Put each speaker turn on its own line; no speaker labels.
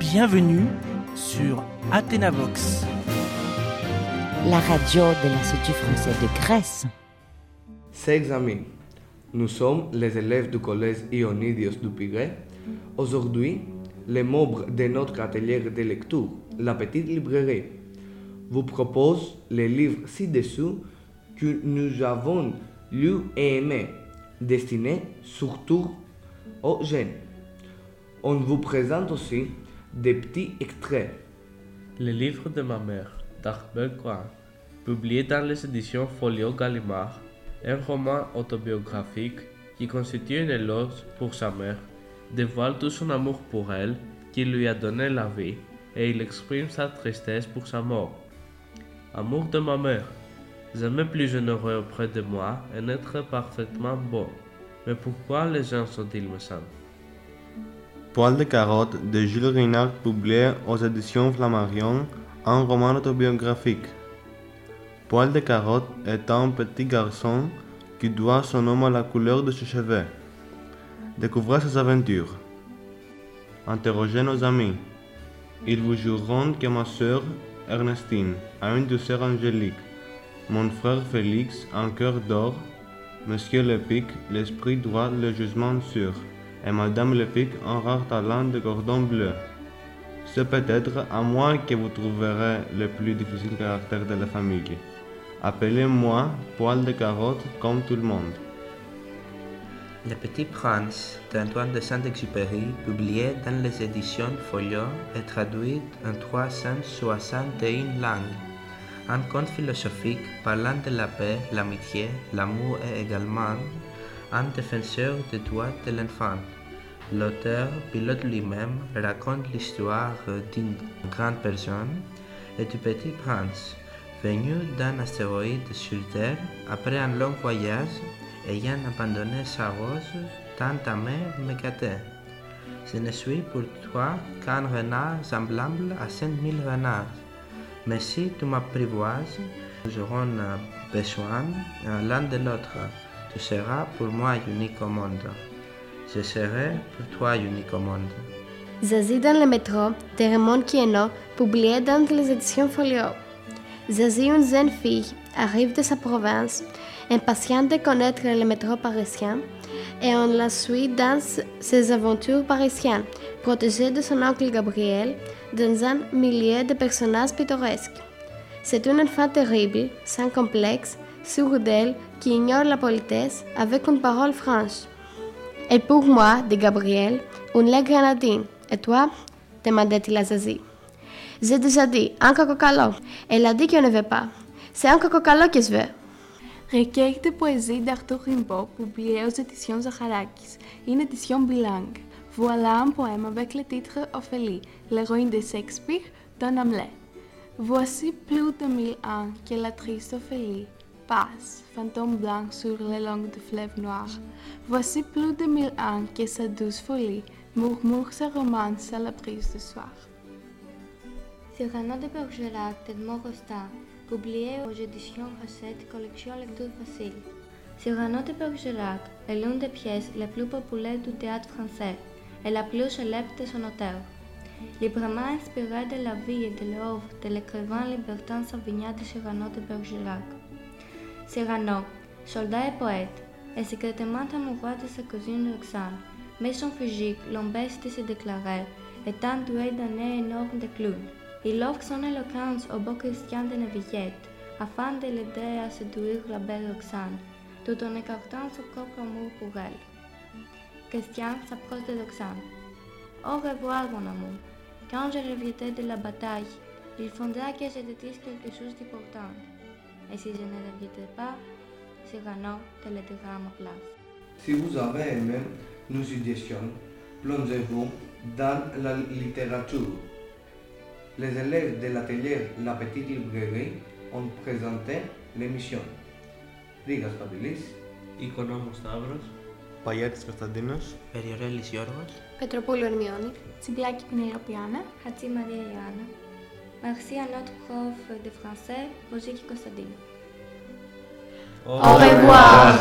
Bienvenue sur Athénavox.
La radio de l'Institut français de Grèce.
Chers amis, nous sommes les élèves du collège Ionidios du Pirée. Aujourd'hui, les membres de notre atelier de lecture, la petite librairie, vous proposent les livres ci-dessous que nous avons lus et aimés, destinés surtout aux jeunes. On vous présente aussi des petits extraits.
Le livre de ma mère, d'Arthur publié dans les éditions Folio Gallimard, un roman autobiographique qui constitue une éloge pour sa mère, dévoile tout son amour pour elle, qui lui a donné la vie, et il exprime sa tristesse pour sa mort. Amour de ma mère, jamais plus généreux auprès de moi et n'être parfaitement bon. Mais pourquoi les gens sont-ils méchants?
Poil de carotte de Jules Renard publié aux éditions Flammarion, un roman autobiographique. Poil de carotte est un petit garçon qui doit son nom à la couleur de ses cheveux. Découvrez ses aventures. Interrogez nos amis. Ils vous jureront que ma sœur Ernestine a une douceur angélique, mon frère Félix un cœur d'or, Monsieur Lepic l'esprit droit le jugement sûr, et Madame Lepic un rare talent de cordon bleu. C'est peut-être à moi que vous trouverez le plus difficile caractère de la famille. Appelez-moi poil de carotte comme tout le monde.
Le Petit Prince d'Antoine de Saint-Exupéry, publié dans les éditions Folio, est traduit en 361 langues. Un conte philosophique parlant de la paix, l'amitié, l'amour et également un défenseur des droits de l'enfant. L'auteur, pilote lui-même, raconte l'histoire d'une grande personne et du petit prince, venu d'un astéroïde sur Terre après un long voyage, ayant abandonné sa rose tant aimée mais gâtée. Je ne suis pour toi qu'un renard semblable à cinq mille renards. Mais si tu m'apprivoises, nous aurons besoin l'un de l'autre. Tu seras pour moi unique au monde. Je serai pour toi unique au monde.
Zazie dans le métro de Raymond Queneau, publié dans les éditions Folio. Zazie, une jeune fille, arrive de sa province, impatiente de connaître le métro parisien, et on la suit dans ses aventures parisiennes, protégée de son oncle Gabriel, dans un milieu de personnages pittoresques. C'est une enfant terrible, sans complexe, sûre d'elle, qui ignore la politesse avec une parole franche. Et pour moi, dit Gabriel, une lait grenadine. Et toi demandait-il à Zazie. J'ai déjà dit, un coco-calot. Elle a dit qu'elle ne veut pas. C'est un coco-calot que je veux.
Recueil de poésie d'Arthur Rimbaud, publié aux éditions Zaharakis, une édition bilingue. Voilà un poème avec le titre Ophélie, l'héroïne de Shakespeare, dans Hamlet. Voici plus de mille ans que la triste Ophélie passe, fantôme blanc sur les langues du fleuve noir. Voici plus de mille ans que sa douce folie murmure ses romances à la brise du soir.
Cyrano de Bergerac d'Edmond Rostand, publié aux éditions Racette, collection lecture facile. Cyrano de Bergerac est l'une des pièces les plus populaires du théâtre français et la plus célèbre de son auteur. Librement inspiré de la vie et de l'œuvre de l'écrivain libertin Savinien de Cyrano de Bergerac. Cyrano, soldat et poète, est secrètement amoureux de sa cousine Roxane, mais son physique l'empêche de se déclarer, étant doué d'un nez énorme de clown. Il offre son éloquence au beau Christian de Navillette, afin de l'aider à séduire la belle Roxane, tout en écartant son propre amour pour elle. Christian s'approche de Roxane. Au revoir, mon amour. Quand je reviendrai de la bataille, il faudra que je te dise quelque chose d'important εσείς δεν να βγείτε πάνω, σιγανό τηλετηγράμμα πλάς.
Si vous avez aimé nos suggestions, plongez-vous dans la littérature. Les élèves de l'atelier La Petite Librairie ont présenté l'émission. Ρίγας Παπηλής,
Οικονόμος Σταύρος,
Παγιάτης Κωνσταντίνος,
Περιορέλης Γιώργος,
Πετροπούλου Ερμιώνη,
Τσιμπλάκη Πνίρο
Πιάνα, Χατσί Μαρία Ιωάννα. Merci à notre prof de français, Roger Constantine.
Au revoir.